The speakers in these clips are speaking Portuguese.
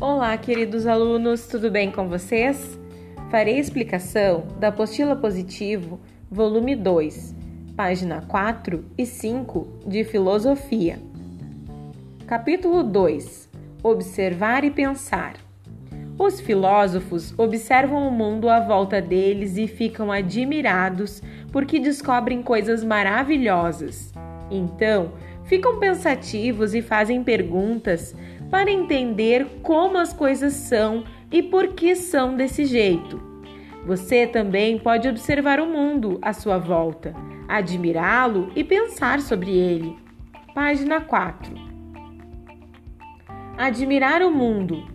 Olá, queridos alunos, tudo bem com vocês? Farei explicação da apostila positivo, volume 2, página 4 e 5 de Filosofia. Capítulo 2: Observar e pensar. Os filósofos observam o mundo à volta deles e ficam admirados porque descobrem coisas maravilhosas. Então, ficam pensativos e fazem perguntas para entender como as coisas são e por que são desse jeito. Você também pode observar o mundo à sua volta, admirá-lo e pensar sobre ele. Página 4. Admirar o mundo.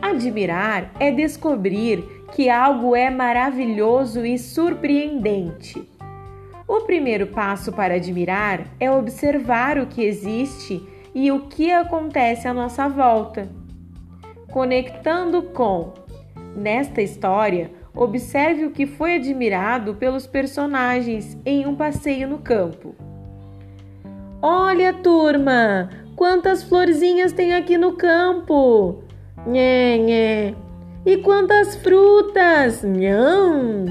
Admirar é descobrir que algo é maravilhoso e surpreendente. O primeiro passo para admirar é observar o que existe e o que acontece à nossa volta. Conectando com Nesta história, observe o que foi admirado pelos personagens em um passeio no campo. Olha, turma, quantas florzinhas tem aqui no campo! Nhê, nhê. E quantas frutas! Nham!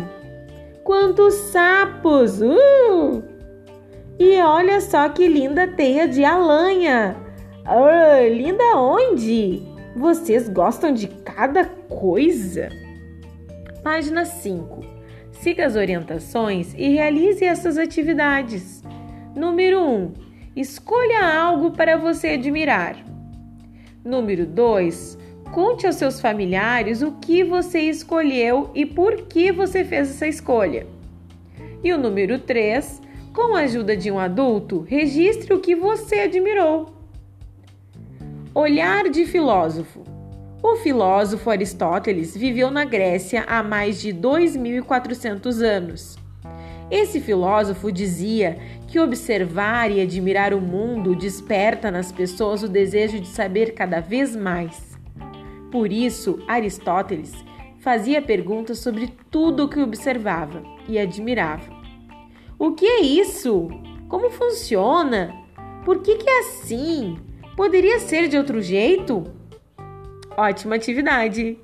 Quantos sapos! Uh! E olha só que linda teia de alanha! Oh, linda onde? Vocês gostam de cada coisa? Página 5. Siga as orientações e realize essas atividades. Número 1. Escolha algo para você admirar. Número 2. Conte aos seus familiares o que você escolheu e por que você fez essa escolha. E o número 3 com a ajuda de um adulto, registre o que você admirou. Olhar de filósofo. O filósofo Aristóteles viveu na Grécia há mais de 2.400 anos. Esse filósofo dizia que observar e admirar o mundo desperta nas pessoas o desejo de saber cada vez mais. Por isso, Aristóteles fazia perguntas sobre tudo o que observava e admirava. O que é isso? Como funciona? Por que, que é assim? Poderia ser de outro jeito? Ótima atividade!